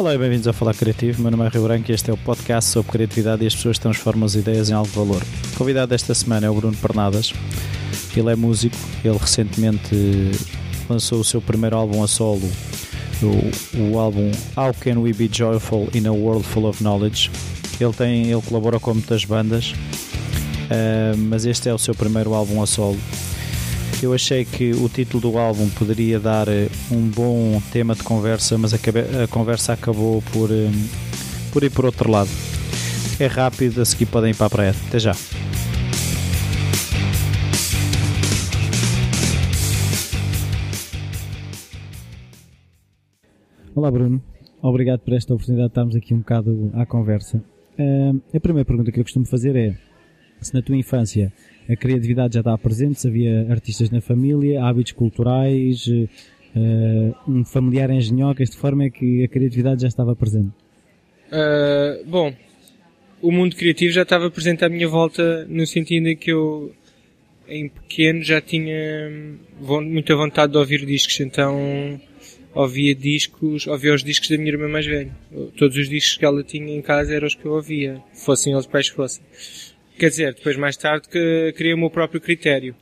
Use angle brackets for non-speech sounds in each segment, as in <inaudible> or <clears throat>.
Olá e bem-vindos ao Falar Criativo. Meu nome é Rio Branco e este é o podcast sobre criatividade e as pessoas transformam as ideias em algo de valor. O convidado desta semana é o Bruno Pernadas. Ele é músico, ele recentemente lançou o seu primeiro álbum a solo, o, o álbum How Can We Be Joyful in a World Full of Knowledge. Ele, tem, ele colabora com muitas bandas, uh, mas este é o seu primeiro álbum a solo. Eu achei que o título do álbum poderia dar eh, um bom tema de conversa, mas a, conversa acabou por, um, por ir por outro lado. É rápido, a seguir podem ir para a praia. Até já. Olá Bruno, obrigado por esta oportunidade de estarmos aqui um bocado à conversa. Uh, a primeira pergunta que eu costumo fazer é se na tua infância a criatividade já estava presente, se havia artistas na família, hábitos culturais, uh, um familiar engenhocas, de forma que a criatividade já estava presente? Uh, bom, o mundo criativo já estava presente à minha volta no sentido em que eu em pequeno já tinha muita vontade de ouvir discos, então ouvia discos, ouvia os discos da minha irmã mais velha. Todos os discos que ela tinha em casa eram os que eu ouvia, fossem pais que fossem. Quer dizer, depois mais tarde que criei o meu próprio critério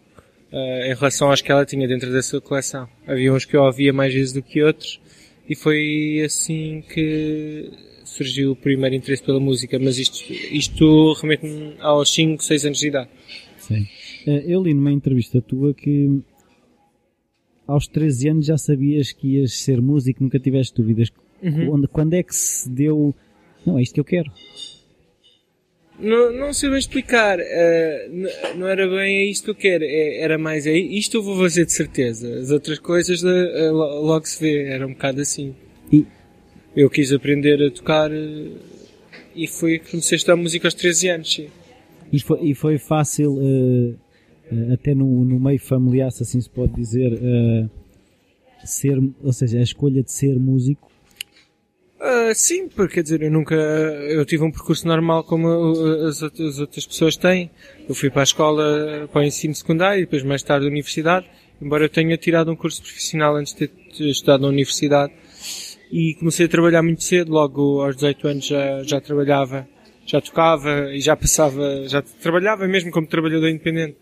uh, em relação aos que ela tinha dentro da sua coleção. Havia uns que eu ouvia mais vezes do que outros e foi assim que surgiu o primeiro interesse pela música, mas isto, isto remete-me aos 5, 6 anos de idade. Sim. Eh, eu li numa entrevista tua que aos 13 anos já sabias que ias ser músico, nunca tiveste dúvidas. Uhum. Quando é que se deu, não, é isto que eu quero? Não, não sei bem explicar. Uh, não era bem é isto que eu quero. É, era mais é isto eu vou fazer de certeza. As outras coisas uh, logo se vê. Era um bocado assim. E? Eu quis aprender a tocar uh, e foi que comecei a estudar música aos 13 anos. Sim. E foi, e foi fácil, até no, no meio familiar, se assim se pode dizer, ser, ou seja, a escolha de ser músico Uh, sim, porque quer dizer, eu nunca, eu tive um percurso normal como as, as outras pessoas têm. Eu fui para a escola, para o ensino secundário e depois mais tarde a universidade, embora eu tenha tirado um curso profissional antes de ter estudado na universidade. E comecei a trabalhar muito cedo, logo aos 18 anos já, já trabalhava, já tocava e já passava, já trabalhava mesmo como trabalhador independente.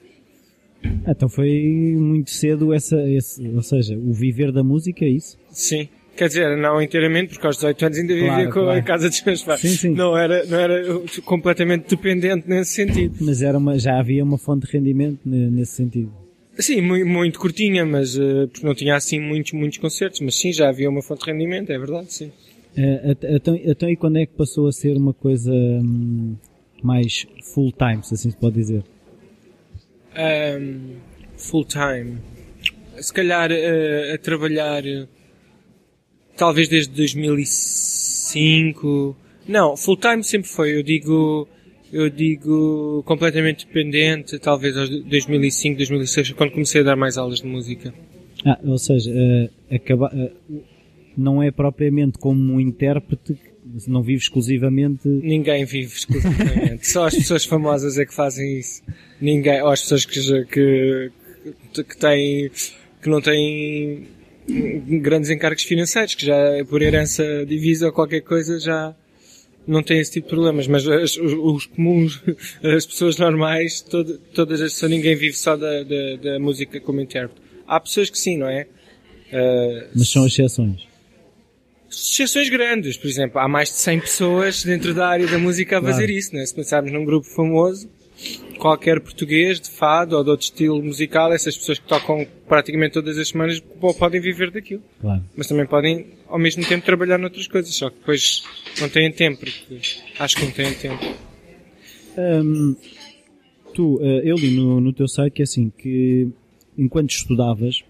Então foi muito cedo essa, esse, ou seja, o viver da música, é isso? Sim. Quer dizer, não inteiramente, porque aos 18 anos ainda vivia claro, com claro. a casa dos meus pais. Sim, sim. Não era, não era completamente dependente nesse sentido. Mas era uma, já havia uma fonte de rendimento nesse sentido. Sim, muito, muito curtinha, mas uh, não tinha assim muitos, muitos concertos, mas sim, já havia uma fonte de rendimento, é verdade, sim. Uh, então, então, e quando é que passou a ser uma coisa um, mais full time, se assim se pode dizer? Um, full time. Se calhar uh, a trabalhar talvez desde 2005. Não, full time sempre foi. Eu digo, eu digo completamente dependente, talvez aos 2005, 2006, quando comecei a dar mais aulas de música. Ah, ou seja, uh, acaba, uh, não é propriamente como um intérprete, não vive exclusivamente. Ninguém vive exclusivamente. <laughs> Só as pessoas famosas é que fazem isso. Ninguém, ou as pessoas que, que, que têm, que não têm grandes encargos financeiros, que já por herança divisa ou qualquer coisa já não tem esse tipo de problemas, mas as, os, os, comuns, <laughs> as pessoas normais, todo, todas as pessoas, ninguém vive só da, da, da, música como intérprete. Há pessoas que sim, não é? Uh, mas são exceções. Exceções grandes, por exemplo, há mais de 100 pessoas dentro da área da música a claro. fazer isso, né? Se pensarmos num grupo famoso, qualquer português de fado ou de outro estilo musical, essas pessoas que tocam praticamente todas as semanas podem viver daquilo. Claro. Mas também podem, ao mesmo tempo, trabalhar noutras coisas, só que depois não têm tempo, porque acho que não têm tempo. Tu, eu li no, no teu site que é assim, que enquanto estudavas,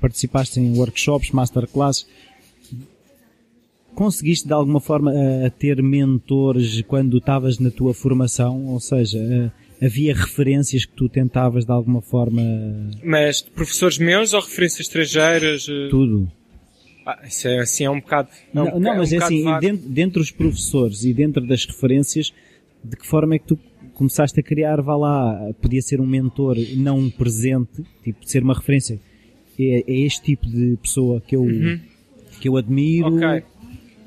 participaste em workshops, masterclasses, conseguiste de alguma forma a, ter mentores quando estavas na tua formação? Ou seja, havia referências que tu tentavas de alguma forma. Mas de professores meus ou referências estrangeiras? Eh? Tudo. Ah, isso é assim, é um bocado. Não, não, não é mas um é assim, dentro, dentro dos professores e dentro das referências, de que forma é que tu começaste a criar, vá lá, podia ser um mentor não um presente, tipo, ser uma referência. É, é este tipo de pessoa que eu, uhum. que eu admiro. Ok.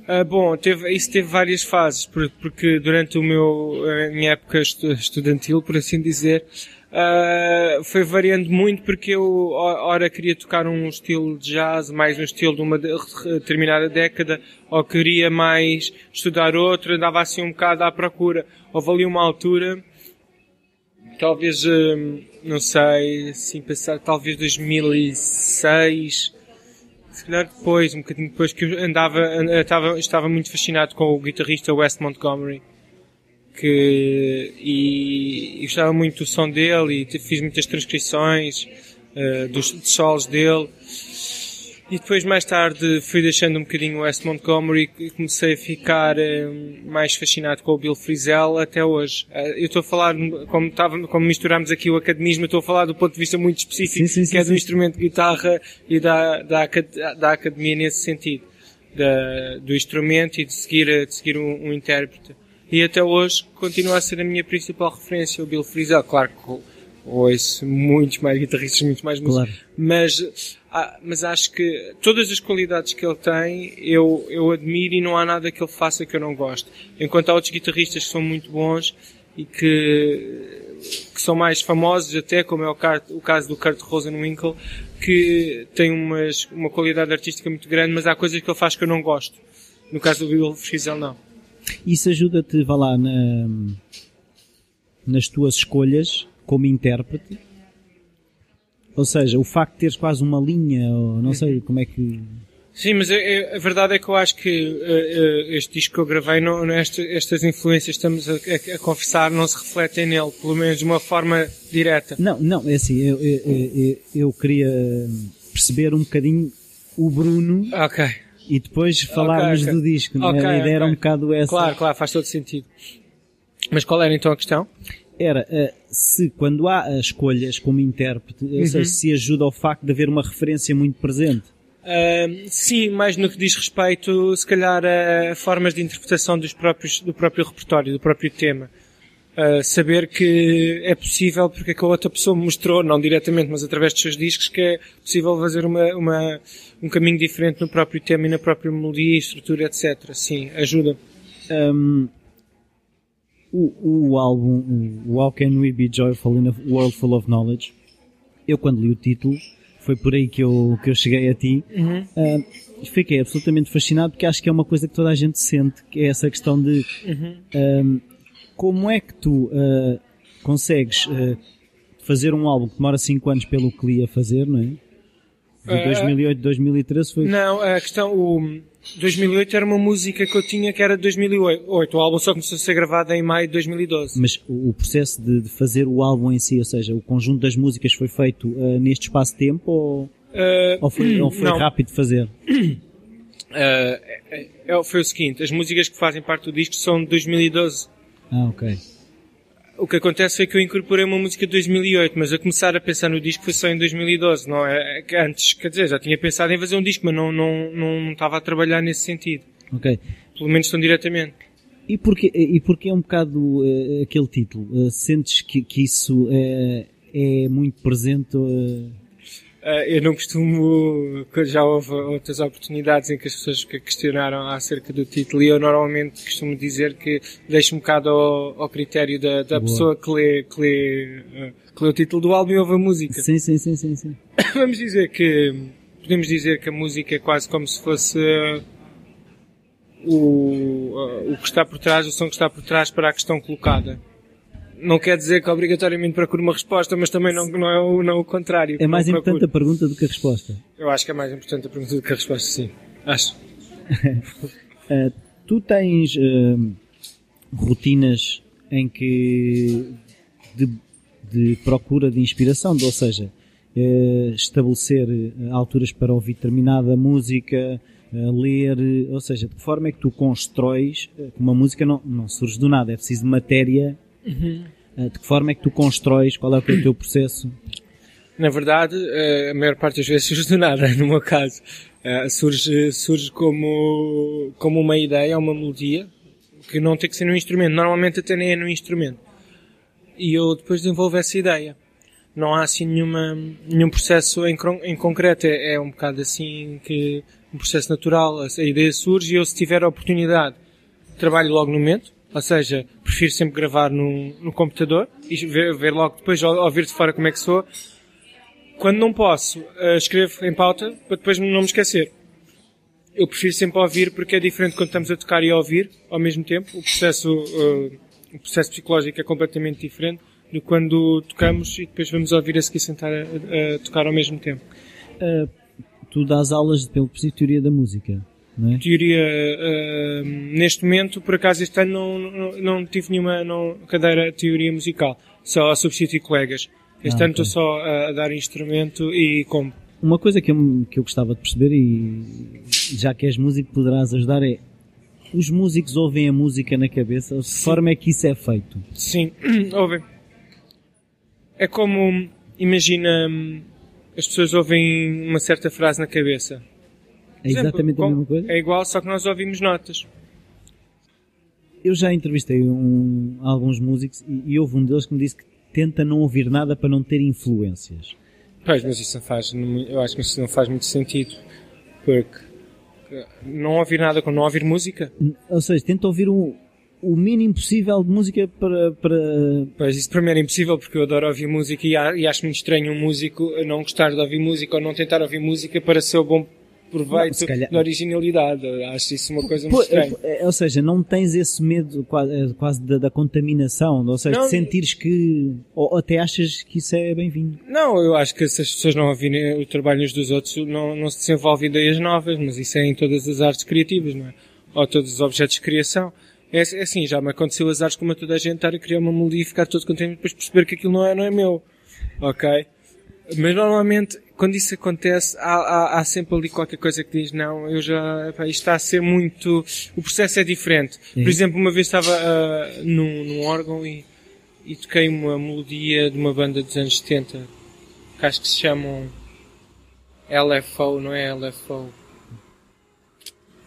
Uh, bom, teve, isso teve várias fases, porque durante o meu, a minha época estudantil, por assim dizer, uh, foi variando muito porque eu, ora queria tocar um estilo de jazz, mais um estilo de uma determinada década, ou queria mais estudar outro, andava assim um bocado à procura. Houve ali uma altura, talvez, uh, não sei, assim pensar, talvez 2006, se calhar depois, um bocadinho depois que eu andava, estava, estava muito fascinado com o guitarrista Wes Montgomery. Que, e, e gostava muito do som dele e fiz muitas transcrições uh, dos, solos dele e depois, mais tarde, fui deixando um bocadinho o West Montgomery e comecei a ficar um, mais fascinado com o Bill Frisell até hoje. Uh, eu estou a falar, como, tava, como misturámos aqui o academismo, estou a falar do ponto de vista muito específico, sim, sim, que é do instrumento de guitarra e da, da, da academia nesse sentido. Da, do instrumento e de seguir, de seguir um, um intérprete. E até hoje continua a ser a minha principal referência, o Bill Frisell. Claro que ouço muitos mais guitarristas, muitos mais músicos, claro. mas ah, mas acho que todas as qualidades que ele tem eu, eu admiro e não há nada que ele faça que eu não goste. Enquanto há outros guitarristas que são muito bons e que, que são mais famosos até, como é o, o caso do Kurt Rosenwinkel, que tem umas, uma qualidade artística muito grande, mas há coisas que ele faz que eu não gosto. No caso do Bill Frisell, não. Isso ajuda-te, vá lá, na, nas tuas escolhas como intérprete? Ou seja, o facto de teres quase uma linha, ou não sei como é que. Sim, mas a, a verdade é que eu acho que uh, uh, este disco que eu gravei, não, este, estas influências que estamos a, a, a, conversar não se refletem nele, pelo menos de uma forma direta. Não, não, é assim, eu, eu, eu, eu queria perceber um bocadinho o Bruno. Ok. E depois falarmos okay, okay. do disco, okay, a ideia era um bocado essa. Claro, claro, faz todo sentido. Mas qual era então a questão? era uh, se quando há escolhas como intérprete, uhum. seja, se ajuda ao facto de haver uma referência muito presente. Uh, sim, mais no que diz respeito, se calhar, a formas de interpretação dos próprios, do próprio repertório, do próprio tema. Uh, saber que é possível, porque a outra pessoa mostrou, não diretamente, mas através dos seus discos, que é possível fazer uma, uma, um caminho diferente no próprio tema e na própria melodia, estrutura, etc. Sim, ajuda. Um, o, o álbum, o How Can We Be Joyful in a World Full of Knowledge, eu quando li o título, foi por aí que eu, que eu cheguei a ti, uhum. uh, fiquei absolutamente fascinado porque acho que é uma coisa que toda a gente sente, que é essa questão de uhum. como é que tu uh, consegues uh, fazer um álbum que demora 5 anos pelo que li a fazer, não é? De 2008, 2013 foi... Não, a questão, o 2008 era uma música que eu tinha que era de 2008. O álbum só começou a ser gravado em maio de 2012. Mas o processo de, de fazer o álbum em si, ou seja, o conjunto das músicas foi feito uh, neste espaço de tempo ou, uh, ou foi, ou foi rápido de fazer? Uh, <coughs> foi o seguinte, as músicas que fazem parte do disco são de 2012. Ah, ok. O que acontece foi que eu incorporei uma música de 2008, mas a começar a pensar no disco foi só em 2012, não é? é antes, quer dizer, já tinha pensado em fazer um disco, mas não, não, não estava a trabalhar nesse sentido. Ok. Pelo menos tão diretamente. E porquê, e porquê é um bocado uh, aquele título? Uh, sentes que, que isso uh, é muito presente eu não costumo, já houve outras oportunidades em que as pessoas questionaram acerca do título e eu normalmente costumo dizer que deixo um bocado ao, ao critério da, da pessoa que lê, que, lê, uh, que lê o título do álbum e ouve a música. Sim, sim, sim, sim, sim. <coughs> Vamos dizer que, podemos dizer que a música é quase como se fosse uh, o, o que está por trás, o som que está por trás para a questão colocada não quer dizer que obrigatoriamente procure uma resposta, mas também não, não é o, não é o contrário. É mais importante a pergunta do que a resposta. Eu acho que é mais importante a pergunta do que a resposta, sim. Acho. uh, <laughs> tu tens uh, rotinas em que de, de, procura de inspiração, ou seja, uh, estabelecer alturas para ouvir determinada música, ler, ou seja, de que forma é que tu constróis, uma música não, não surge do nada, é preciso matéria Uhum. De que forma é que tu constróis? Qual é, é o teu processo? Na verdade, eh, a maior parte das vezes <laughs> surge do nada, no meu caso. Eh, surge, surge como, como uma ideia, uma melodia, que não tem que ser num instrumento. Normalmente até nem é num instrumento. E eu depois desenvolvo essa ideia. não há assim nenhuma, nenhum processo em, em concreto. É, é um bocado assim que um processo natural. A ideia surge e eu, se tiver a oportunidade, trabalho logo no momento. Ou seja, prefiro sempre gravar no, no computador e ver, ver logo depois, ouvir de fora como é que sou. Quando não posso, uh, escrevo em pauta para depois não me esquecer. Eu prefiro sempre ouvir porque é diferente quando estamos a tocar e a ouvir ao mesmo tempo. O processo, uh, o processo psicológico é completamente diferente do quando tocamos e depois vamos ouvir a seguir sentar a, a, a tocar ao mesmo tempo. Uh, tu dás aulas pelo teoria da música, é? Teoria, uh, neste momento, por acaso este ano não, não, não tive nenhuma não, cadeira de teoria musical, só a substituir colegas. Este ah, ano estou só a, a dar instrumento e como. Uma coisa que eu, que eu gostava de perceber, e já que és músico, poderás ajudar, é os músicos ouvem a música na cabeça? De que forma é que isso é feito? Sim, <clears throat> ouvem. É como, imagina, as pessoas ouvem uma certa frase na cabeça. É exatamente exemplo, a mesma coisa? É igual, só que nós ouvimos notas. Eu já entrevistei um, alguns músicos e, e houve um deles que me disse que tenta não ouvir nada para não ter influências. Pois, mas isso não faz, eu acho que isso não faz muito sentido. Porque não ouvir nada com não ouvir música. Ou seja, tenta ouvir o, o mínimo possível de música para, para... Pois, isso para mim era impossível porque eu adoro ouvir música e, e acho muito estranho um músico não gostar de ouvir música ou não tentar ouvir música para ser bom proveito não, calhar... da originalidade. Acho isso uma coisa muito estranha. É, ou seja, não tens esse medo quase, é, quase da, da, contaminação, ou seja, não, de sentires que, ou até achas que isso é bem-vindo. Não, eu acho que se as pessoas não ouvirem o trabalho uns dos outros, não, não se desenvolvem ideias novas, mas isso é em todas as artes criativas, não é? Ou todos os objetos de criação. É, é assim, já me aconteceu as artes como a toda a gente estar a criar uma melodia e ficar todo contente e depois perceber que aquilo não é, não é meu. Ok? Mas normalmente, quando isso acontece, há, há, há, sempre ali qualquer coisa que diz, não, eu já, pá, isto está a ser muito, o processo é diferente. Sim. Por exemplo, uma vez estava uh, num, num órgão e, e toquei uma melodia de uma banda dos anos 70, que acho que se chamam LFO, não é LFO?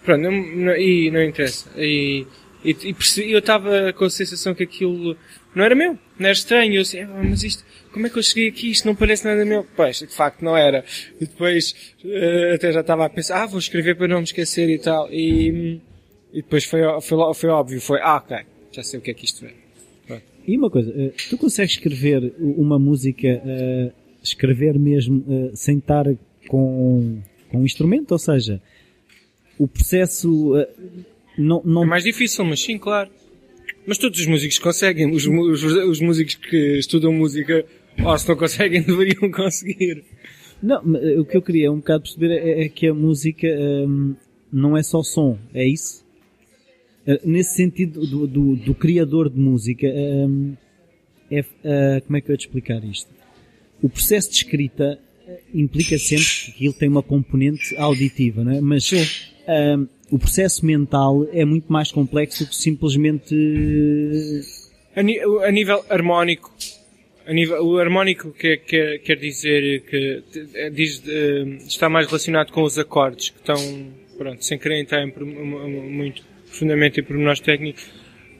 Pronto, não, não, e não interessa. E, e, e percebi, eu estava com a sensação que aquilo não era meu, não era estranho. Eu assim, ah, mas isto, como é que eu cheguei aqui? Isto não parece nada meu. Pois, de facto não era. E depois, uh, até já estava a pensar, ah, vou escrever para não me esquecer e tal. E, e depois foi, foi, foi óbvio, foi, ah, ok, já sei o que é que isto é. Pronto. E uma coisa, uh, tu consegues escrever uma música, uh, escrever mesmo, sem estar com, com um instrumento? Ou seja, o processo, não, não... É mais difícil, mas sim, claro. Mas todos os músicos conseguem. Os, os, os músicos que estudam música, ou se não conseguem, <laughs> deveriam conseguir. Não, o que eu queria um bocado perceber é, é que a música hum, não é só som, é isso? Uh, nesse sentido do, do, do, criador de música, hum, é, uh, como é que eu ia te explicar isto? O processo de escrita implica sempre que ele tem uma componente auditiva, não é? Mas. Hum, o processo mental é muito mais complexo do que simplesmente. A, a nível harmónico, a nível, o harmónico quer, quer, quer dizer que diz, está mais relacionado com os acordes, que estão, pronto, sem querer entrar em, muito profundamente em pormenores técnicos,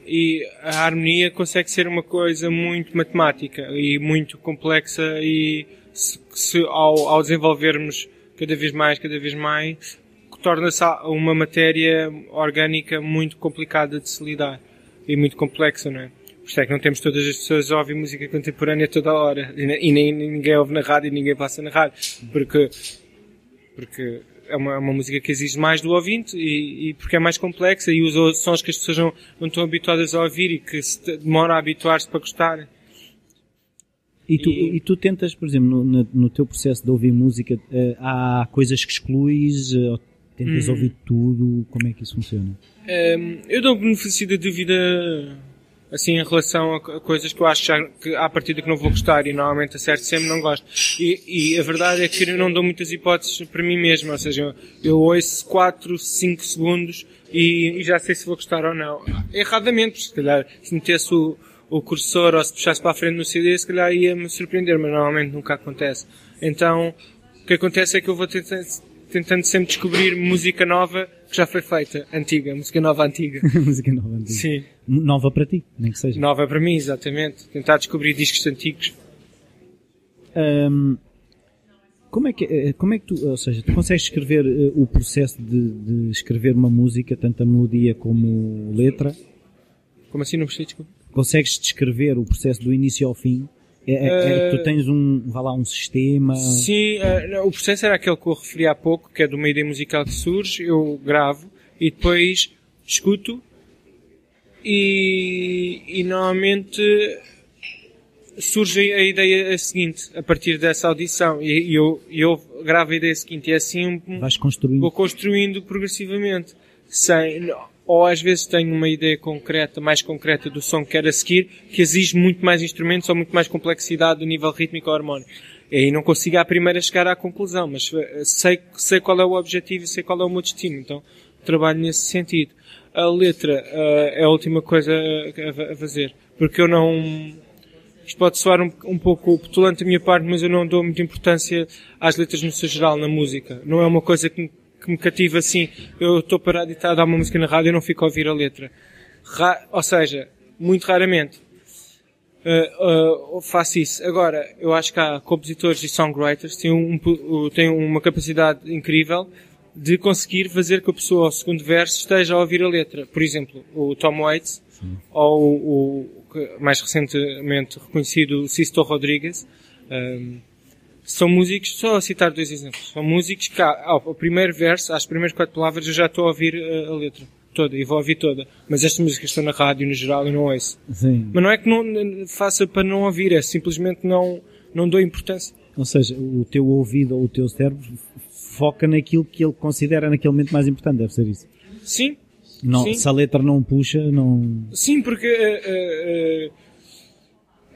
e a harmonia consegue ser uma coisa muito matemática e muito complexa e se, se ao, ao desenvolvermos cada vez mais, cada vez mais, torna-se uma matéria orgânica muito complicada de se lidar e muito complexa, não é? Por isso é que não temos todas as pessoas a ouvir música contemporânea toda a hora e nem ninguém ouve na rádio e ninguém passa na rádio porque, porque é uma, é uma música que exige mais do ouvinte e, e, porque é mais complexa e os sons que as pessoas não, não estão habituadas a ouvir e que se demora a habituar-se para gostarem. E tu, e... e tu tentas, por exemplo, no, no, teu processo de ouvir música, uh, há coisas que excluís, uh, Tentas hum. ouvir tudo? Como é que isso funciona? Um, eu dou benefício da dúvida assim em relação a coisas que eu acho que à partida que não vou gostar e normalmente acerto sempre não gosto. E, e a verdade é que eu não dou muitas hipóteses para mim mesmo, ou seja, eu ouço 4, 5 segundos e, e, já sei se vou gostar ou não. Erradamente, se calhar se metesse o, o cursor ou se puxasse para a frente no CD, se calhar ia me surpreender, mas normalmente nunca acontece. Então, o que acontece é que eu vou tentar, tentando sempre descobrir música nova que já foi feita, antiga, música nova antiga. <laughs> música nova antiga. Sim. Nova para ti, nem que seja. Nova para mim, exatamente. Tentar descobrir discos antigos. Ahm, como é que eh, como é que tu, ou seja, tu consegues escrever eh, o processo de, de escrever uma música, tanto a melodia como letra? Como assim, não percebi? Consegues descrever o processo do início ao fim? É, é- é- tu tens um, vá lá, um sistema. Sim, eh, não, o processo era aquele que eu referi há pouco, que é de uma ideia musical que surge, eu gravo e depois escuto e, e normalmente surge a ideia seguinte a partir dessa audição e, e eu, eu gravo a ideia seguinte e assim Vais construindo. vou construindo progressivamente. Sem, ou às vezes tenho uma ideia concreta, mais concreta do som que quero a seguir, que exige muito mais instrumentos ou muito mais complexidade do nível rítmico ou harmónico. E aí não consigo à primeira chegar à conclusão, mas eh, sei, sei qual é o objetivo e sei qual é o meu destino. Então trabalho nesse sentido. A letra eh, é a última coisa a, a fazer. Porque eu não, isto pode soar um, um pouco petulante da minha parte, mas eu não dou muita importância às letras no seu geral, na música. Não é uma coisa que me, que me cativa assim. Eu estou parado e está a dar uma música na rádio e não fico a ouvir a letra. Ra- ou seja, muito raramente uh, uh, faço isso. Agora, eu acho que há compositores e songwriters que têm, um, têm uma capacidade incrível de conseguir fazer que a pessoa ao segundo verso esteja a ouvir a letra. Por exemplo, o Tom Waits ou o, mais recentemente reconhecido Sisto Rodrigues. um, são músicos, só a citar dois exemplos, são músicos que ao, primeiro verso, às primeiras quatro palavras, eu já estou a ouvir uh, a letra toda e vou ouvir toda. Mas estas músicas estão na rádio, no geral, eu não ouço. Sim. Mas não é que não faça para não ouvir, é simplesmente não, não dou importância. Ou seja, o teu ouvido ou o teu cérebro foca naquilo que ele considera naquele momento mais importante, deve ser isso. Sim, Não, Sim. se a letra não puxa, não. sim, porque eh, eh, eh,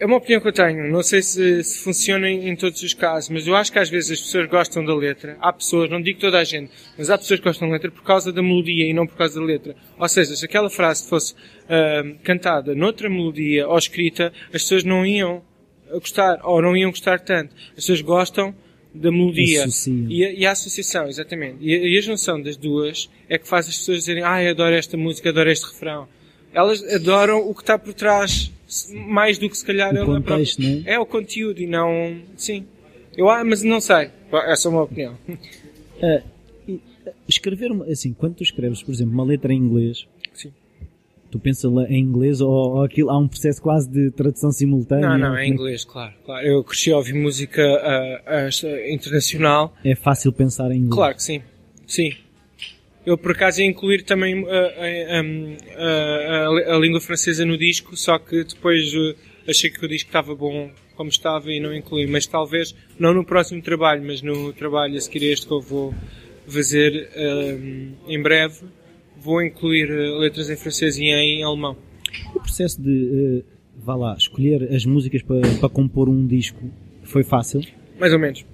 é uma opinião que eu tenho. Não sei se, se funciona em, em todos os casos, mas eu acho que às vezes as pessoas gostam da letra. Há pessoas, não digo toda a gente, mas há pessoas que gostam da letra por causa da melodia e não por causa da letra. Ou seja, se aquela frase fosse ah, cantada noutra melodia ou escrita, as pessoas não iam gostar, ou não iam gostar tanto. As pessoas gostam da melodia e a, e a associação, exatamente. E a, e a junção das duas é que faz as pessoas dizerem, ah, eu adoro esta música, adoro este refrão. Elas adoram o que está por trás, mais do que se calhar O a- a própria- contexto, é? é o conteúdo e não, sim. Eu, ah, mas não sei. Essa é uma opinião. <laughs> Ah, escrever, assim, quando tu escreves, por exemplo, uma letra em inglês, Sim. tu pensas em inglês ou, ou aquilo, há um processo quase de tradução simultânea? Não, não, Como é que- inglês, claro. claro. Eu cresci a ouvir música ah, ah, internacional. É fácil pensar em inglês. Claro que sim. Sim. Eu por acaso ia incluir também ah, ah, ah, a, a língua francesa no disco, só que depois achei que o disco estava bom como estava e não incluí. Mas talvez, não no próximo trabalho, mas no trabalho a seguir a este que eu vou fazer ah, em breve, vou incluir letras em francês e em alemão. O processo de, eh, vá lá, escolher as músicas para, para compor um disco foi fácil? Mais ou menos.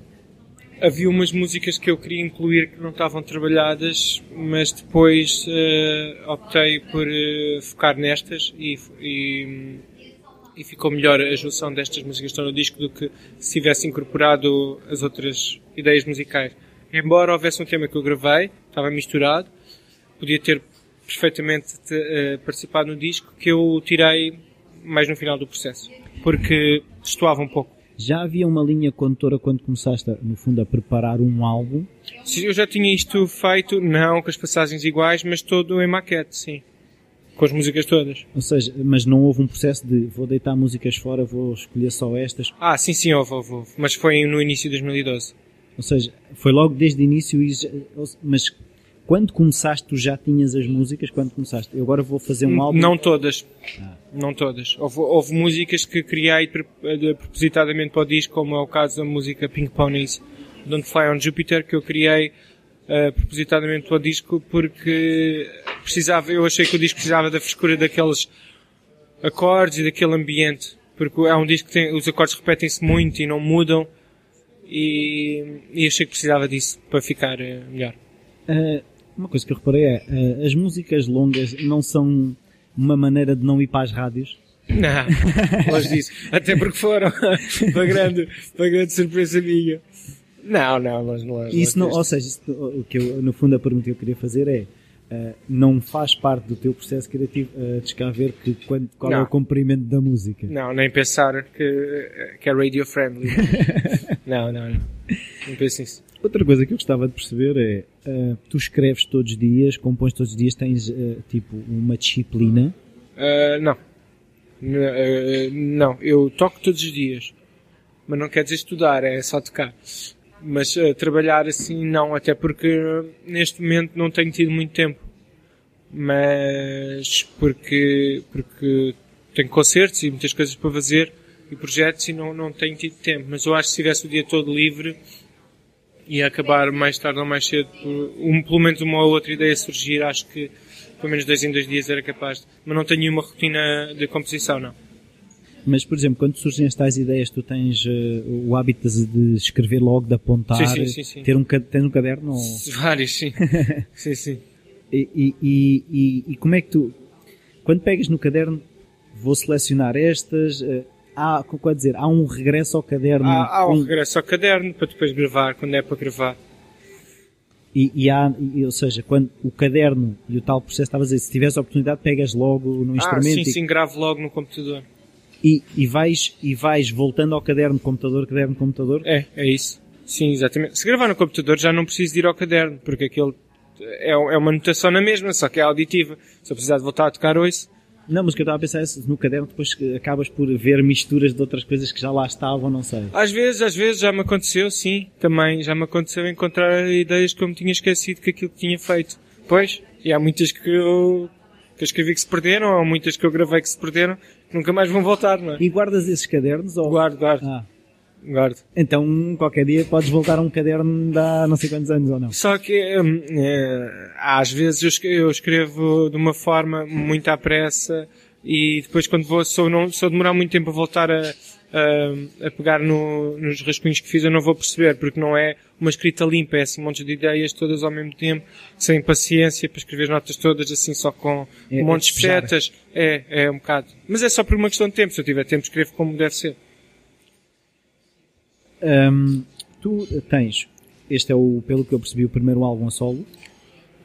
Havia umas músicas que eu queria incluir que não estavam trabalhadas, mas depois eh, optei por eh, focar nestas e, e, e ficou melhor a junção destas músicas que estão no disco do que se tivesse incorporado as outras ideias musicais. Embora houvesse um tema que eu gravei, estava misturado, podia ter perfeitamente te- eh, participado no disco, que eu tirei mais no final do processo, porque destoava um pouco. Já havia uma linha condutora quando começaste, no fundo, a preparar um álbum? Se Eu já tinha isto feito, não com as passagens iguais, mas todo em maquete, sim. Com as músicas todas. Ou seja, mas não houve um processo de vou deitar músicas fora, vou escolher só estas. Ah, sim, sim, houve, houve, houve. Mas foi no início de 2012. Ou seja, foi logo desde o início, e mas quando começaste tu já tinhas as músicas? Quando começaste? Eu agora vou fazer um álbum. Não todas. Não todas. Houve, houve músicas que criei de- propositadamente para o disco, como é o caso da música Pink Ponies, Don't Fly on Jupiter, que eu criei eh, propositadamente para o disco porque precisava, eu achei que o disco precisava da frescura daqueles acordes e daquele ambiente. Porque é um disco que tem, os acordes repetem-se muito e não mudam. E, e achei que precisava disso para ficar eh, melhor. Ah, uma coisa que eu reparei é, ah, as músicas longas não são uma maneira de não ir para as rádios? Não, <laughs> longe disso. Até porque foram <laughs> para grande, para grande surpresa minha. Não, não, longe, longe. Isso não, ou seja, isso- o que eu, no fundo a pergunta que eu queria fazer é, uh, não faz parte do teu processo criativo uh, descrever que quando, qual não. é o comprimento da música. Não, nem pensar que, que é radio friendly. <laughs> não, não, não. Não penso nisso. Outra coisa que eu gostava de perceber é, uh, tu escreves todos os dias, compões todos os dias, tens uh, tipo uma disciplina? Uh, não. não, eu toco todos os dias. Mas não quer dizer estudar, é só tocar. Mas trabalhar assim não, até porque neste momento não tenho tido muito tempo. Mas porque, porque tenho concertos e muitas coisas para fazer e projetos e não, não tenho tido tempo. Mas eu acho que se tivesse o dia todo livre, e acabar mais tarde ou mais cedo por um, pelo menos uma ou outra ideia surgir, acho que pelo menos dois em dois dias era capaz. De, mas não tenho nenhuma rotina de composição, não. Mas, por exemplo, quando surgem estas ideias, tu tens uh, o hábito de escrever logo, de apontar, sim, sim, sim, ter um, ter um caderno? Ou... <laughs> Vários, sim. <laughs> sim, sim. E, e, e, e, como é que tu, quando pegas no caderno, vou selecionar estas, uh, há, quer dizer, há um regresso ao caderno. Há, há um, um regresso ao caderno para depois gravar, quando é para gravar. E, e há, e, ou seja, quando o caderno e o tal processo, estava a dizer, se tiveres a oportunidade, pegas logo no instrumento. Ah, sim, e... sim, gravo logo no computador. E, e, vais, e vais voltando ao caderno, computador, caderno, computador? É, é isso. Sim, exatamente. Se gravar no computador já não preciso de ir ao caderno, porque aquilo é, é uma notação na mesma, só que é auditiva. Se eu precisar de voltar a tocar hoje, não, mas o que eu estava a pensar é no caderno depois acabas por ver misturas de outras coisas que já lá estavam, não sei. Às vezes, às vezes já me aconteceu, sim, também. Já me aconteceu encontrar ideias que eu me tinha esquecido que aquilo que tinha feito. Pois, e há muitas que eu, que eu escrevi que se perderam, ou muitas que eu gravei que se perderam, que nunca mais vão voltar, não é? E guardas esses cadernos? Ou... Guardo, guardo. Ah. Guardo. Então, qualquer dia podes voltar a um caderno de há não sei quantos anos ou não? Só que, é, às vezes eu escrevo de uma forma muito à pressa e depois quando vou, se eu, não, se eu demorar muito tempo a voltar a, a, a pegar no, nos rascunhos que fiz, eu não vou perceber, porque não é uma escrita limpa, é assim um monte de ideias todas ao mesmo tempo, sem paciência para escrever as notas todas assim só com é, um monte de setas. É, é um bocado. Mas é só por uma questão de tempo. Se eu tiver tempo, escrevo como deve ser. Um, tu tens, este é o, pelo que eu percebi, o primeiro álbum a solo.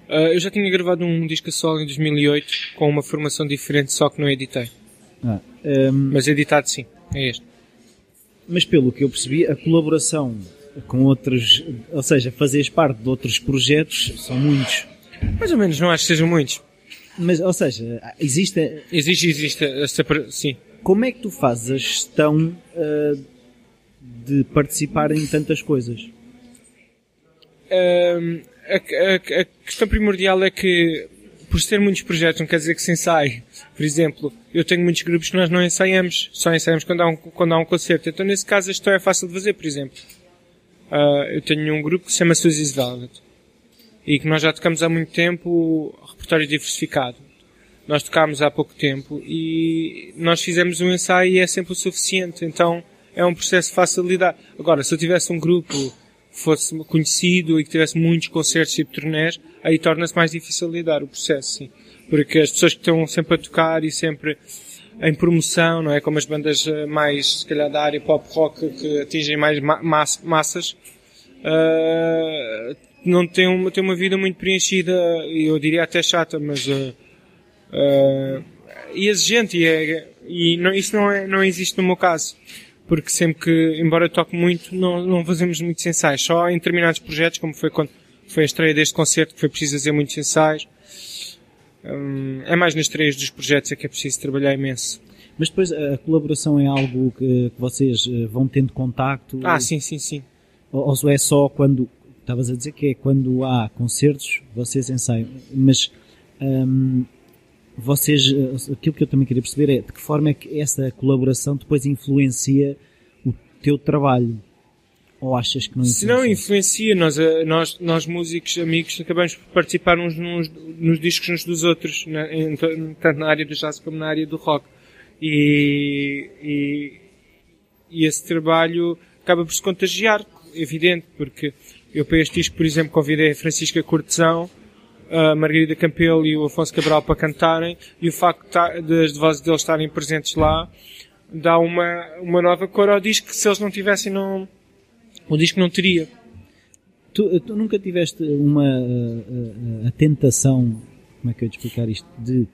Uh, eu já tinha gravado um disco a solo em 2008 com uma formação diferente, só que não editei. Ah, um, Mas editado sim, é este. Mas pelo que eu percebi, a colaboração com outros, ou seja, fazeres parte de outros projetos, são muitos. Mais ou menos, não acho que sejam muitos. Mas, ou seja, existe... Existe, existe, sim. Como é que tu fazes a gestão uh, de participar em tantas coisas? Um, a, a, a, questão primordial é que, por ser muitos projetos, não quer dizer que se ensaie. Por exemplo, eu tenho muitos grupos que nós não ensaiamos, só ensaiamos quando há um, quando há um concerto. Então, nesse caso, a gestão é fácil de fazer, por exemplo. Uh, eu tenho um grupo que se chama Susie's Velvet e que nós já tocamos há muito tempo repertório diversificado. Nós tocámos há pouco tempo e nós fizemos um ensaio e é sempre o suficiente. Então, é um processo fácil de lidar. Agora, se eu tivesse um grupo que fosse conhecido e que tivesse muitos concertos tipo turnés, aí torna-se mais difícil lidar o processo, sim. Porque as pessoas que estão sempre a tocar e sempre em promoção, não é? Como as bandas eh, mais, se calhar, da área pop rock que atingem mais ma massas, uh, não têm uma, têm uma vida muito preenchida, e eu diria até chata, mas, uh, uh, e exigente, e, é, e não, isso não, é, não existe no meu caso porque sempre que, embora toque muito, não, não fazemos muitos ensaios. Só em determinados projetos, como foi quando foi a estreia deste concerto, que foi preciso fazer muitos ensaios. Hum, é mais nas estreias dos projetos é que é preciso trabalhar imenso. Mas depois a colaboração é algo que, que vocês eh, vão tendo contacto? Ah, sim, sim, sim. Ou, ou é só quando, estavas a dizer que é quando há concertos, vocês ensaiam, mas hum, vocês, eh, aquilo que eu também queria perceber é de que forma é que essa colaboração depois influencia o teu trabalho? Ou achas que não influencia? Se não influencia, nós, eh, nós, nós músicos, amigos, acabamos por participar uns nos, nos discos uns dos outros, na, em, tanto na área do jazz como na área do rock. E, e, e esse trabalho acaba por se contagiar, evidente, porque eu para este disco, por exemplo, convidei a Francisca Cortesão, a Margarida Campelo e o Afonso Cabral para cantarem e o facto das vozes deles estarem presentes lá dá uma, uma nova cor ao disco que se eles não tivessem não, o disco não teria. Tu, tu nunca tiveste uma a, a, a tentação como é que eu te explicar isto? De,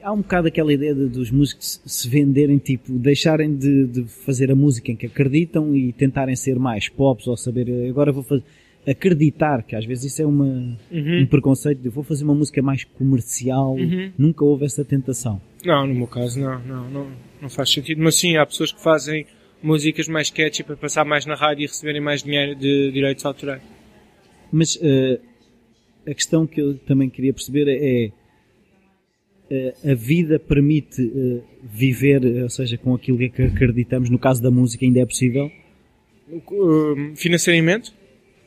há um bocado aquela ideia de, dos músicos se venderem, tipo, deixarem de, de, fazer a música em que acreditam e tentarem ser mais pops ou saber, agora vou fazer, acreditar, que às vezes isso é uma, Uhum. um preconceito de vou fazer uma música mais comercial, Uhum. nunca houve essa tentação. Não, no meu caso não, não, não, não faz sentido. Mas sim, há pessoas que fazem músicas mais catchy para passar mais na rádio e receberem mais dinheiro de direitos autorais. Mas eh, a questão que eu também queria perceber é eh, a vida permite eh, viver, ou seja, com aquilo que acreditamos, no caso da música ainda é possível? Financeiramente?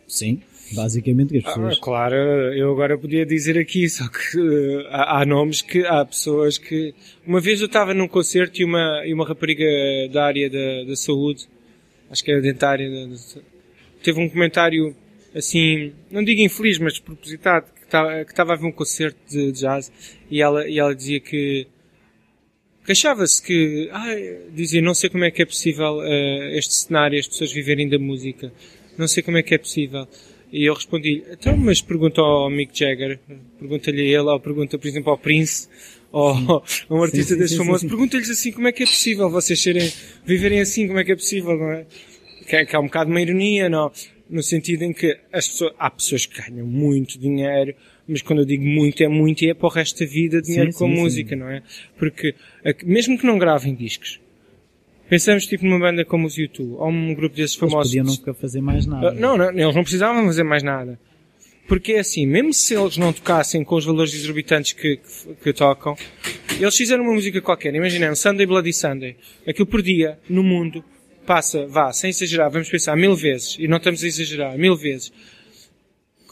Sim. Basicamente, que as Ah, pessoas. claro, eu agora podia dizer aqui, só que eh, há, há nomes que há pessoas que. Uma vez eu estava num concerto e uma, e uma rapariga da área da, da saúde, acho que era dentária, da- teve um comentário assim, não digo infeliz, mas despropositado, que estava, a ver um concerto de jazz e ela, e ela dizia que queixava-se que, ai, dizia, não sei como é que é possível eh, este cenário, as pessoas viverem da música, não sei como é que é possível. E eu respondi então, mas pergunta ao Mick Jagger, pergunta-lhe a ele, ou pergunta, por exemplo, ao Prince, ou <laughs> a um artista sim, desse sim, famoso, sim, sim. pergunta-lhes assim como é que é possível vocês serem, viverem assim, como é que é possível, não é? Que é, que é um bocado uma ironia, não? No sentido em que as pessoas, há pessoas que ganham muito dinheiro, mas quando eu digo muito é muito e é para o resto da vida dinheiro Sim, com a sim, sim. música, não é? Porque, mesmo que não gravem discos, pensamos tipo numa banda como os U2, ou um grupo desses Eles famosos. podiam nunca fazer mais nada. Ah, Não, não, eles não precisavam fazer mais nada. Porque é assim, mesmo se eles não tocassem com os valores exorbitantes que, que, que tocam, eles fizeram uma música qualquer. Imaginem, Sunday Bloody Sunday. Aquilo por dia, no mundo, passa, vá, sem exagerar, vamos pensar, mil vezes. E não estamos a exagerar, mil vezes.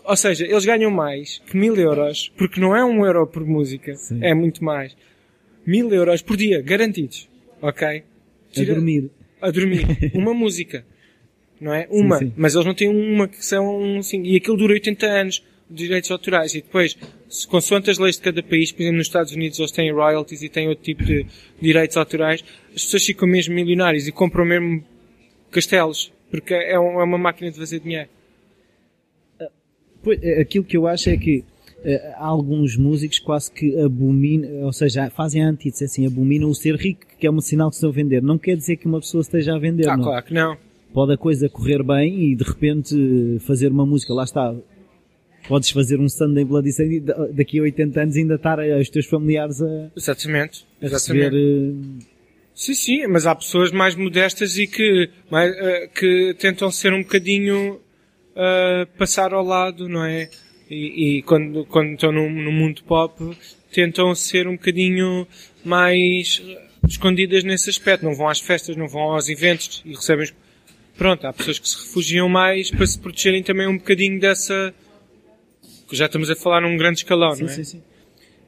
Ou seja, eles ganham mais que mil euros, porque não é um euro por música, Sim. é muito mais. Mil euros por dia, garantidos. Ok? A Tira- dormir. a dormir. <laughs> Uma música. Não é? Uma. sim. Mas eles não têm uma que são assim. E aquilo dura 80 anos de direitos autorais. E depois, se, consoante as leis de cada país, por exemplo, nos Estados Unidos eles têm royalties e têm outro tipo de direitos autorais, as pessoas ficam mesmo milionárias e compram mesmo castelos. Porque é, um- é uma máquina de fazer dinheiro. Pois, eh, aquilo que eu acho é que eh, há alguns músicos quase que abominam, ou seja, fazem a antítese, assim, abominam o ser rico, que é um sinal que estão a vender. Não quer dizer que uma pessoa esteja a vender, Ah, não. claro que não. Pode a coisa correr bem e de repente eh, fazer uma música, lá está. Podes fazer um Sunday Bloody Sunday e da- daqui a 80 anos ainda estar a- os teus familiares a, Exatamente. a Exatamente. receber. eh, Sim, sim, mas há pessoas mais modestas e que, mais, eh, que tentam ser um bocadinho eh, passar ao lado, não é? E, e quando, quando estão no, no mundo pop, tentam ser um bocadinho mais eh, escondidas nesse aspecto. Não vão às festas, não vão aos eventos e recebem. Pronto, há pessoas que se refugiam mais para se protegerem também um bocadinho dessa. que Já estamos a falar num grande escalão, sim, não é? sim, sim.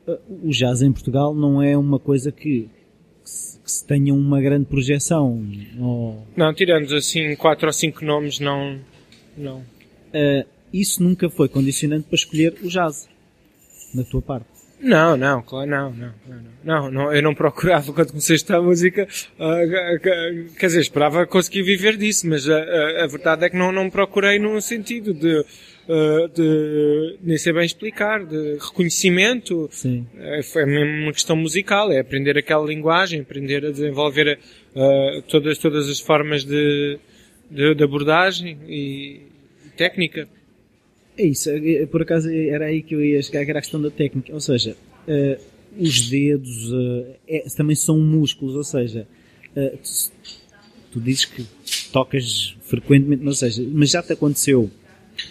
Eh, O jazz em Portugal não é uma coisa que, que se, que se tenha uma grande projeção. ou- Não, tirando assim quatro ou cinco nomes, não. Não. Eh, isso nunca foi condicionante para escolher o jazz, na tua parte. Não, não, claro, não, não, não, não, eu não procurava <laughs> quando comecei a estudar música, ah, ah, quer dizer, esperava conseguir viver disso, mas a, verdade é que não, não procurei num sentido de, ah, de, nem sei bem explicar, de reconhecimento, Sim. é, foi mesmo uma questão musical, é aprender aquela linguagem, aprender a desenvolver ah, todas, todas as formas de, de, de abordagem e técnica. É isso, eh, por acaso era aí que eu ia chegar, que era a questão da técnica. Ou seja, eh, os dedos eh, é- também são músculos, ou seja, eh, tu, tu dizes que tocas frequentemente, ou seja, mas já te aconteceu,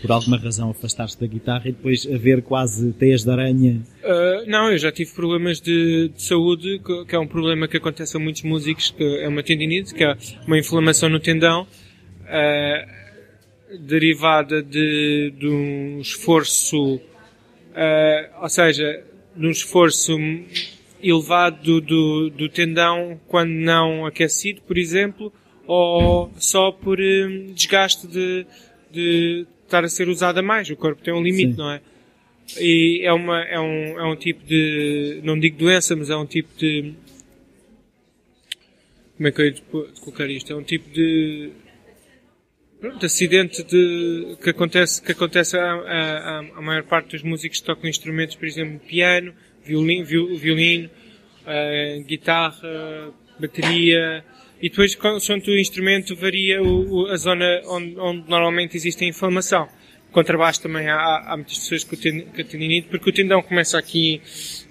por alguma razão, afastar-te da guitarra e depois haver quase teias de aranha. Uh, não, eu já tive problemas de, de saúde, que, que é um problema que acontece a muitos músicos, que é uma tendinite, que é uma inflamação no tendão, uh, derivada de, de um esforço, uh, ou seja, de um esforço elevado do, do, do tendão quando não aquecido, por exemplo, ou só por um, desgaste de, de estar a ser usada mais. O corpo tem um limite, Sim. não é? E é, uma, é, um, é um tipo de, não digo doença, mas é um tipo de, como é que eu ia colocar isto? É um tipo de, pronto, acidente de, que acontece, que acontece a maior parte dos músicos que tocam instrumentos, por exemplo, piano, violino, violino uh, guitarra, bateria, e depois, consoante o instrumento, varia o, o, a zona onde, onde, normalmente existe a inflamação. Contrabaixo também há, há muitas pessoas com tendinite, porque o tendão começa aqui,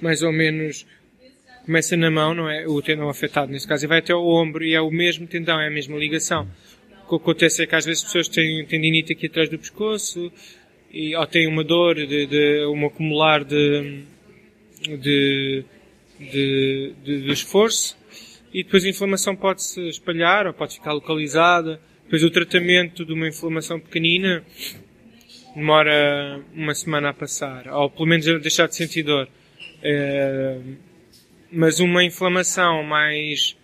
mais ou menos, começa na mão, não é? O tendão afetado, nesse caso, e vai até o ombro, e é o mesmo tendão, é a mesma ligação. Que acontece é que às vezes as pessoas têm tendinite aqui atrás do pescoço, e, ou têm uma dor, de, de um acumular de, de, de, de, esforço, e depois a inflamação pode se espalhar ou pode ficar localizada. Depois o tratamento de uma inflamação pequenina demora uma semana a passar, ou pelo menos a deixar de sentir dor. É, mas uma inflamação mais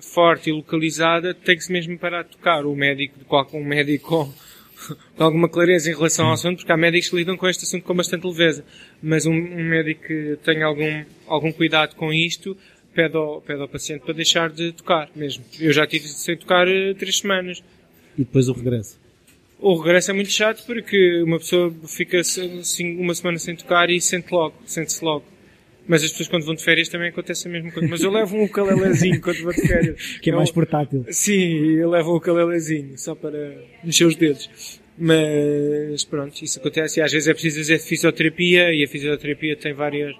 forte e localizada tem que se mesmo parar de tocar. O médico, um médico com, <laughs> com alguma clareza em relação ao assunto, porque há médicos que lidam com este assunto com bastante leveza. Mas um, um médico que tenha algum, algum cuidado com isto pede ao, pede ao paciente para deixar de tocar mesmo. Eu já tive sem tocar uh, três semanas. E depois o regresso? O regresso é muito chato porque uma pessoa fica assim, uma semana sem tocar e sente logo, sente-se logo. Mas as pessoas quando vão de férias também acontece a mesma coisa. Mas eu levo um ukulelezinho quando vou de férias. <laughs> que é mais portátil. Sim, eu levo um ukulelezinho só para mexer os dedos. Mas pronto, isso acontece e às vezes é preciso fazer fisioterapia e a fisioterapia tem várias,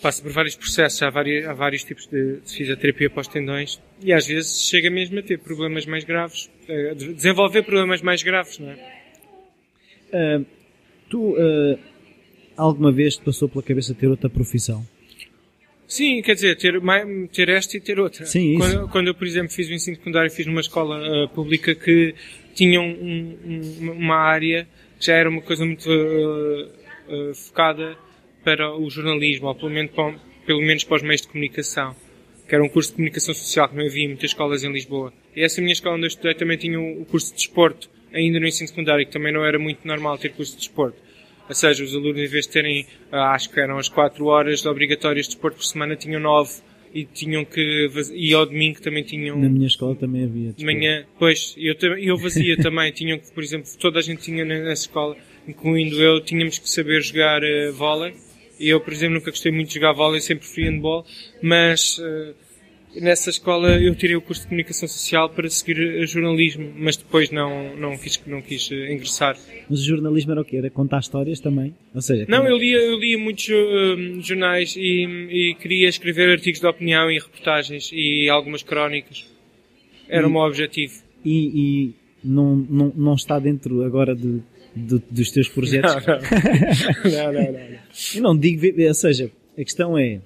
passa por vários processos, há vários, há vários tipos de, de fisioterapia para os tendões e às vezes chega mesmo a ter problemas mais graves, a desenvolver problemas mais graves, não é? Uh, tu uh, alguma vez te passou pela cabeça ter outra profissão? Sim, quer dizer, ter, ter esta e ter outra. Sim, isso. Quando, quando eu, por exemplo, fiz o ensino secundário, fiz numa escola uh, pública que tinha um, um, uma área que já era uma coisa muito focada para o jornalismo, ou pelo menos para, pelo menos para os meios de comunicação, que era um curso de comunicação social que não havia em muitas escolas em Lisboa. E essa minha escola onde eu estudei também tinha o curso de desporto, ainda no ensino secundário, que também não era muito normal ter curso de desporto. Ou seja, os alunos, em vez de terem, ah, acho que eram as 4 horas obrigatórias de desporto por semana, tinham 9 e tinham que e ao domingo também tinham na minha escola também havia de manhã pois eu eu vazia <laughs> também tinham que por exemplo toda a gente tinha nessa escola incluindo eu tínhamos que saber jogar uh, vôlei. Eu, por exemplo, nunca gostei muito de jogar vôlei, sempre fui handball, mas uh, nessa escola eu tirei o curso de comunicação social para seguir jornalismo, mas depois não, não, quis, não quis uh, ingressar. Mas o jornalismo era o quê? Era contar histórias também? Ou seja, não, eu lia, eu lia muitos uh, jornais e, e, queria escrever artigos de opinião e reportagens e algumas crónicas. Era e, o meu objetivo. E, e não, não, não está dentro agora de do, dos teus projetos. Não, não, <laughs> não. não, não. Eu não digo, ou seja, a questão é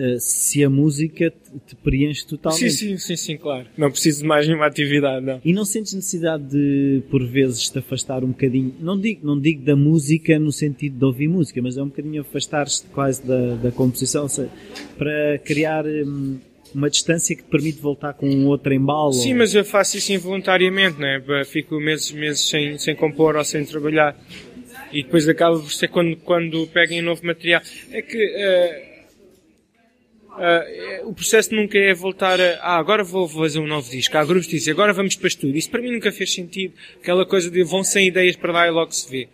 uh, se a música te, te, preenche totalmente. Sim, sim, sim, sim, claro. Não preciso de mais nenhuma atividade, não. E não sentes necessidade de, por vezes, te afastar um bocadinho, não digo, não digo da música no sentido de ouvir música, mas é um bocadinho afastar-te quase da, da composição, seja, para criar hum, uma distância que te permite voltar com um outro embalo. Sim, mas eu faço isso involuntariamente, né? Fico meses, meses sem, sem compor ou sem trabalhar. E depois acaba por ser quando, quando peguem novo material. É que, uh, Uh, o processo nunca é voltar a, ah, agora vou fazer um novo disco. Há grupos que dizem, agora vamos para estúdio. Isso para mim nunca fez sentido. Aquela coisa de vão sem ideias para lá e logo se vê.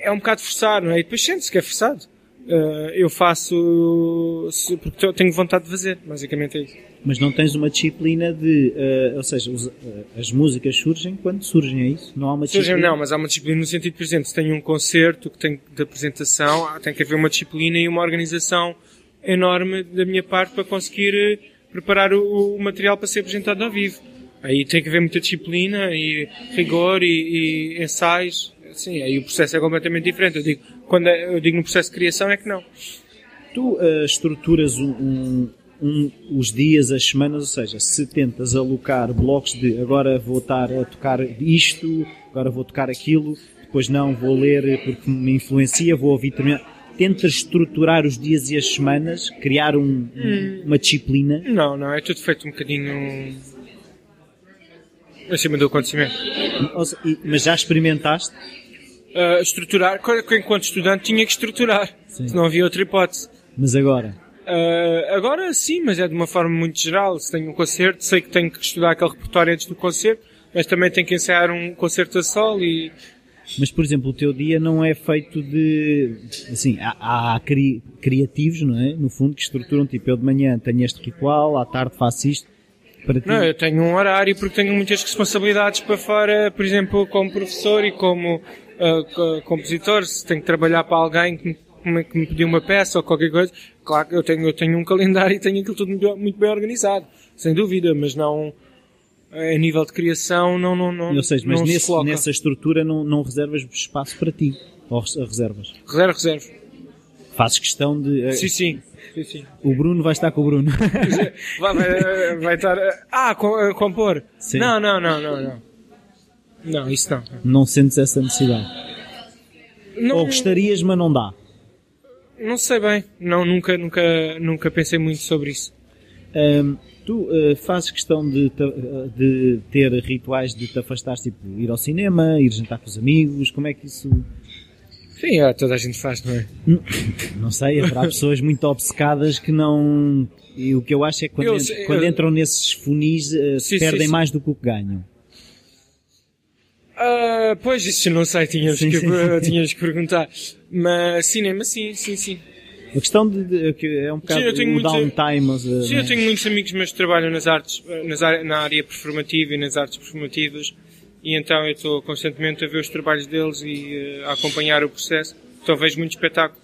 É um bocado forçado, não é? E depois sente-se que é forçado. Uh, eu faço porque tenho vontade de fazer, basicamente é isso. Mas não tens uma disciplina de, uh, ou seja, os, as músicas surgem quando surgem, é isso? Não há uma surgem, disciplina? não, mas há uma disciplina no sentido, por exemplo, se tem um concerto que tem de apresentação, tem que haver uma disciplina e uma organização enorme da minha parte para conseguir preparar o, o material para ser apresentado ao vivo. Aí tem que haver muita disciplina e rigor e, e ensaios. Sim, aí o processo é completamente diferente. Eu digo, quando é, eu digo no processo de criação é que não. Tu uh, estruturas um, um, um, os dias, as semanas, ou seja, se tentas alocar blocos de agora vou estar a tocar isto, agora vou tocar aquilo, depois não, vou ler porque me influencia, vou ouvir também. Tentas estruturar os dias e as semanas, criar um, hum. uma disciplina? Não, não, é tudo feito um bocadinho acima do acontecimento. Mas já experimentaste? uh, estruturar, enquanto estudante tinha que estruturar, Sim. não havia outra hipótese. Mas agora? Uh, agora sim, mas é de uma forma muito geral. Se tenho um concerto, sei que tenho que estudar aquele repertório antes do concerto, mas também tenho que ensaiar um concerto a sol e. Mas, por exemplo, o teu dia não é feito de. Assim, há, há cri, criativos, não é? No fundo, que estruturam tipo, eu de manhã tenho este ritual, à tarde faço isto. Para ti... Não, eu tenho um horário porque tenho muitas responsabilidades para fora, por exemplo, como professor e como uh, compositor. Se tenho que trabalhar para alguém que me, que me pediu uma peça ou qualquer coisa, claro que eu tenho, eu tenho um calendário e tenho aquilo tudo muito bem organizado, sem dúvida, mas não a nível de criação não não não ou seja, mas nesse, nessa estrutura não, não reservas espaço para ti ou reservas reservo reservo fazes questão de eh, sim sim Sim, sim. O Bruno vai estar com o Bruno. <laughs> vai, vai, vai estar. Ah, compor? Sim. Não, não, não, não, não. Não, isso não. Não sentes essa necessidade? Não, Ou gostarias, mas não dá? Não sei bem. Não, nunca, nunca, nunca pensei muito sobre isso. Um, tu uh, fazes questão de, de ter rituais de te afastar, tipo ir ao cinema, ir jantar com os amigos, como é que isso Sim, é, toda a gente faz, não é? Não, não sei, haverá <laughs> pessoas muito obcecadas que não. E o que eu acho é que quando, eu, entram, eu, quando entram nesses funis uh, sim, perdem sim, mais do que o que ganham. Uh, pois, isso não sei, tinhas, sim, que, sim. tinhas que perguntar. Mas cinema, sim, sim, sim. A questão de, de, de é um bocado sim, eu tenho o downtime. Uh, sim, eu tenho muitos amigos meus que trabalham nas artes, nas, na área performativa e nas artes performativas e então eu estou constantemente a ver os trabalhos deles e uh, a acompanhar o processo. Então vejo muito espetáculo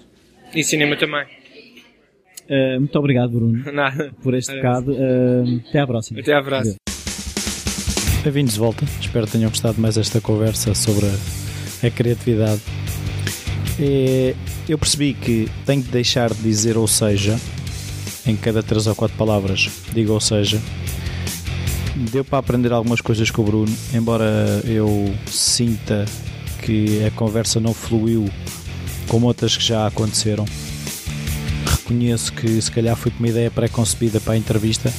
e cinema também. Uh, muito obrigado, Bruno, <laughs> Nada. por este bocado. Uh, até à próxima. Até à próxima. Bem-vindos de volta. Espero que tenham gostado mais esta conversa sobre a criatividade. E eu percebi que tenho que deixar de dizer ou seja em cada três ou quatro palavras. Digo ou seja deu para aprender algumas coisas com o Bruno, embora eu sinta que a conversa não fluiu como outras que já aconteceram. Reconheço que se calhar foi uma ideia pré-concebida para a entrevista.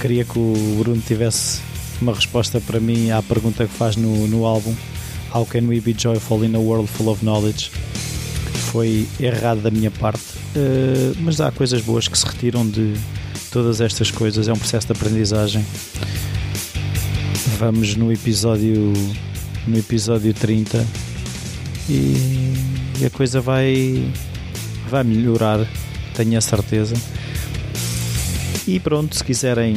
Queria que o Bruno tivesse uma resposta para mim à pergunta que faz no, no álbum How can we be joyful in a world full of knowledge? Foi errado da minha parte, uh, mas há coisas boas que se retiram de, todas estas coisas, é um processo de aprendizagem. Vamos no episódio no episódio 30 e, e a coisa vai vai melhorar, tenho a certeza. E pronto, se quiserem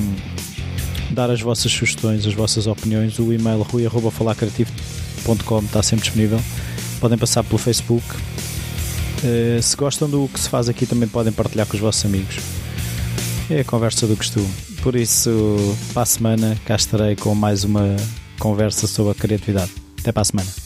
dar as vossas sugestões, as vossas opiniões, o e-mail rui.falacreativo.com está sempre disponível. Podem passar pelo Facebook. Uh, se gostam do que se faz aqui, também podem partilhar com os vossos amigos. É a conversa do costume. Por isso, para a semana, cá estarei com mais uma conversa sobre a criatividade. Até para a semana.